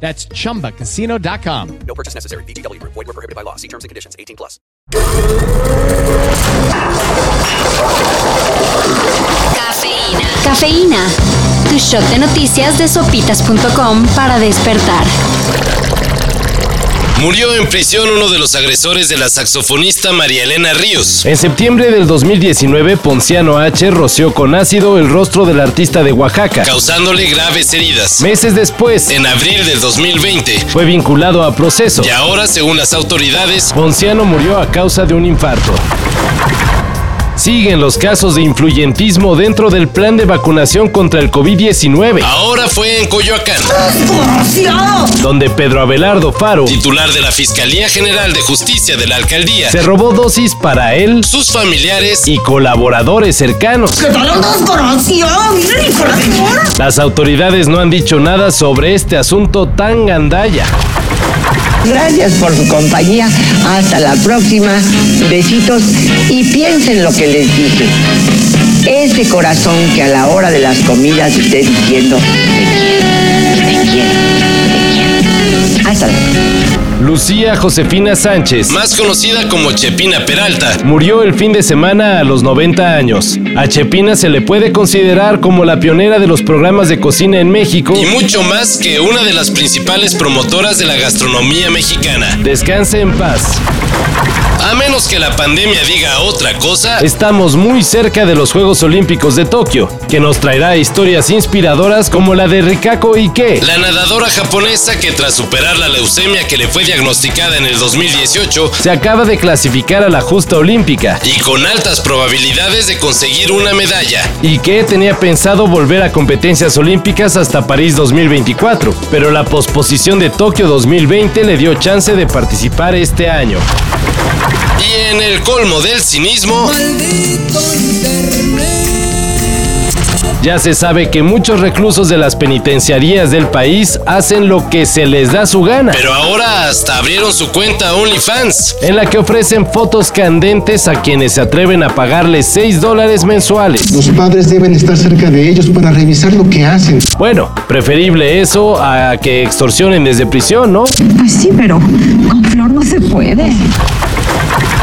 That's chumbacasino.com. No purchase necessary. VGW Group. Void were prohibited by law. See terms and conditions. 18 plus. Cafeína. Cafeína. Tu shot de noticias de sopitas.com para despertar. Murió en prisión uno de los agresores de la saxofonista María Elena Ríos. En septiembre del 2019, Ponciano H. roció con ácido el rostro del artista de Oaxaca, causándole graves heridas. Meses después, En abril del 2020, fue vinculado a proceso. y ahora, según las autoridades, Ponciano murió a causa de un infarto. Siguen los casos de influyentismo dentro del plan de vacunación contra el COVID-19, ahora fue en Coyoacán. donde Pedro Abelardo Faro Titular de la Fiscalía General de Justicia de la Alcaldía, se robó dosis para él sus familiares y colaboradores cercanos. ¿Qué tal. Las autoridades no han dicho nada sobre este asunto tan gandalla. Gracias por su compañía. Hasta la próxima. Besitos y piensen lo que les dije. Ese corazón que a la hora de las comidas esté diciendo te quiero, te quiero, te quiero. Hasta luego. Lucía Josefina Sánchez más conocida como Chepina Peralta, murió el fin de semana a los 90 años. A Chepina se le puede considerar como la pionera de los programas de cocina en México. y mucho más que una de las principales promotoras de la gastronomía mexicana. Descanse en paz. A menos que la pandemia diga otra cosa, Estamos muy cerca de los Juegos Olímpicos de Tokio, que nos traerá historias inspiradoras como la de Rikako Ike. la nadadora japonesa que tras superar la leucemia que le fue diagnosticada en el 2018 Se acaba de clasificar a la justa olímpica y con altas probabilidades de conseguir una medalla. y que tenía pensado volver a competencias olímpicas hasta París 2024, pero la posposición de Tokio 2020 le dio chance de participar este año. Y en el colmo del cinismo, Ya se sabe que muchos reclusos de las penitenciarías del país hacen lo que se les da su gana, pero ahora hasta abrieron su cuenta OnlyFans. en la que ofrecen fotos candentes a quienes se atreven a pagarles 6 dólares mensuales. Los padres deben estar cerca de ellos para revisar lo que hacen. Bueno, preferible eso a que extorsionen desde prisión, ¿no? Pues sí, pero con Flor no se puede.